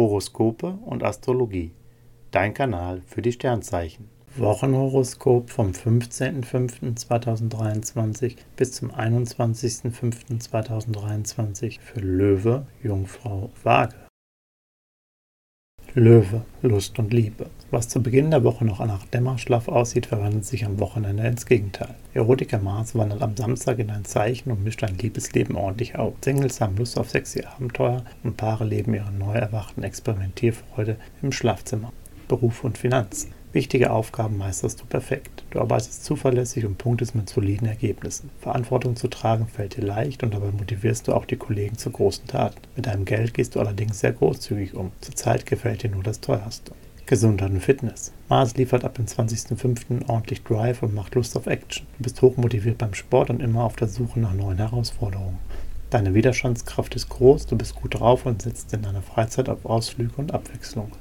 Horoskope und Astrologie. Dein Kanal für die Sternzeichen. Wochenhoroskop vom 15.05.2023 bis zum 21.05.2023 für Löwe, Jungfrau, Waage. Löwe, Lust und Liebe. Was zu Beginn der Woche noch nach Dämmerschlaf aussieht, verwandelt sich am Wochenende ins Gegenteil. Erotiker Mars wandert am Samstag in ein Zeichen und mischt ein Liebesleben ordentlich auf. Singles haben Lust auf sexy Abenteuer und Paare leben ihre neu erwachten Experimentierfreude im Schlafzimmer. Beruf und Finanzen. Wichtige Aufgaben meisterst du perfekt. Du arbeitest zuverlässig und punktest mit soliden Ergebnissen. Verantwortung zu tragen fällt dir leicht und dabei motivierst du auch die Kollegen zu großen Taten. Mit deinem Geld gehst du allerdings sehr großzügig um. Zurzeit gefällt dir nur das teuerste. Gesundheit und Fitness. Mars liefert ab dem 20.05. ordentlich Drive und macht Lust auf Action. Du bist hochmotiviert beim Sport und immer auf der Suche nach neuen Herausforderungen. Deine Widerstandskraft ist groß, du bist gut drauf und setzt in deiner Freizeit auf Ausflüge und Abwechslung.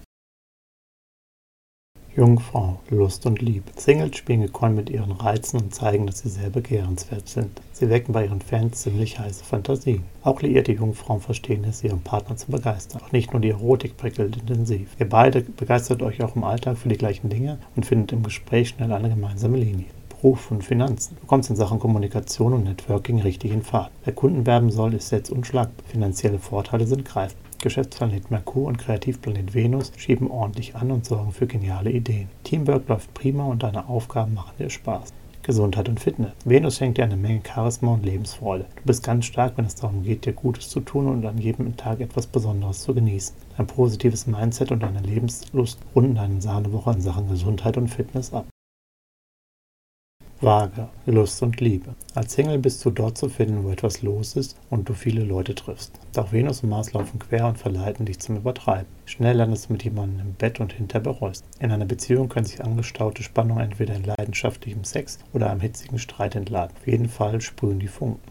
Jungfrau, Lust und Liebe. Singles spielen gekonnt mit ihren Reizen und zeigen, dass sie sehr begehrenswert sind. Sie wecken bei ihren Fans ziemlich heiße Fantasien. Auch liierte Jungfrauen verstehen es, ihren Partner zu begeistern. Auch nicht nur die Erotik prickelt intensiv. Ihr beide begeistert euch auch im Alltag für die gleichen Dinge und findet im Gespräch schnell eine gemeinsame Linie. Beruf und Finanzen. Du kommst in Sachen Kommunikation und Networking richtig in Fahrt. Wer Kunden werben soll, ist jetzt unschlagbar. Finanzielle Vorteile sind greifbar. Geschäftsplanet Merkur und Kreativplanet Venus schieben ordentlich an und sorgen für geniale Ideen. Teamwork läuft prima und deine Aufgaben machen dir Spaß. Gesundheit und Fitness. Venus schenkt dir eine Menge Charisma und Lebensfreude. Du bist ganz stark, wenn es darum geht, dir Gutes zu tun und an jedem Tag etwas Besonderes zu genießen. Dein positives Mindset und deine Lebenslust runden deine Sahnewoche in Sachen Gesundheit und Fitness ab. Waage, Lust und Liebe. Als Single bist du dort zu finden, wo etwas los ist und du viele Leute triffst. Doch Venus und Mars laufen quer und verleiten dich zum Übertreiben. Schnell landest du mit jemandem im Bett und hinter bereust. In einer Beziehung können sich angestaute Spannungen entweder in leidenschaftlichem Sex oder einem hitzigen Streit entladen. Auf jeden Fall sprühen die Funken.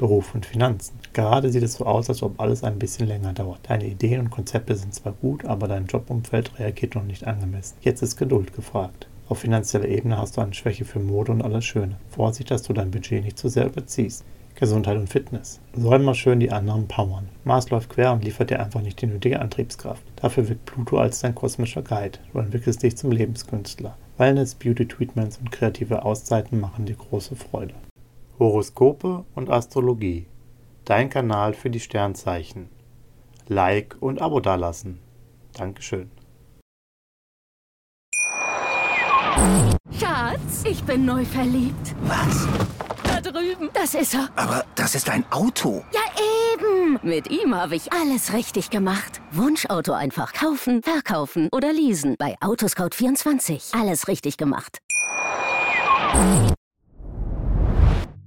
Beruf und Finanzen. Gerade sieht es so aus, als ob alles ein bisschen länger dauert. Deine Ideen und Konzepte sind zwar gut, aber dein Jobumfeld reagiert noch nicht angemessen. Jetzt ist Geduld gefragt. Auf finanzieller Ebene hast du eine Schwäche für Mode und alles Schöne. Vorsicht, dass du dein Budget nicht zu sehr überziehst. Gesundheit und Fitness. Soll mal schön die anderen powern. Mars läuft quer und liefert dir einfach nicht die nötige Antriebskraft. Dafür wirkt Pluto als dein kosmischer Guide. Du entwickelst dich zum Lebenskünstler. Wellness, Beauty-Treatments und kreative Auszeiten machen dir große Freude. Horoskope und Astrologie. Dein Kanal für die Sternzeichen. Like und Abo dalassen. Dankeschön. Schatz, ich bin neu verliebt. Was? Da drüben. Das ist er. Aber das ist ein Auto. Ja, eben. Mit ihm habe ich alles richtig gemacht. Wunschauto einfach kaufen, verkaufen oder leasen. Bei Autoscout24. Alles richtig gemacht.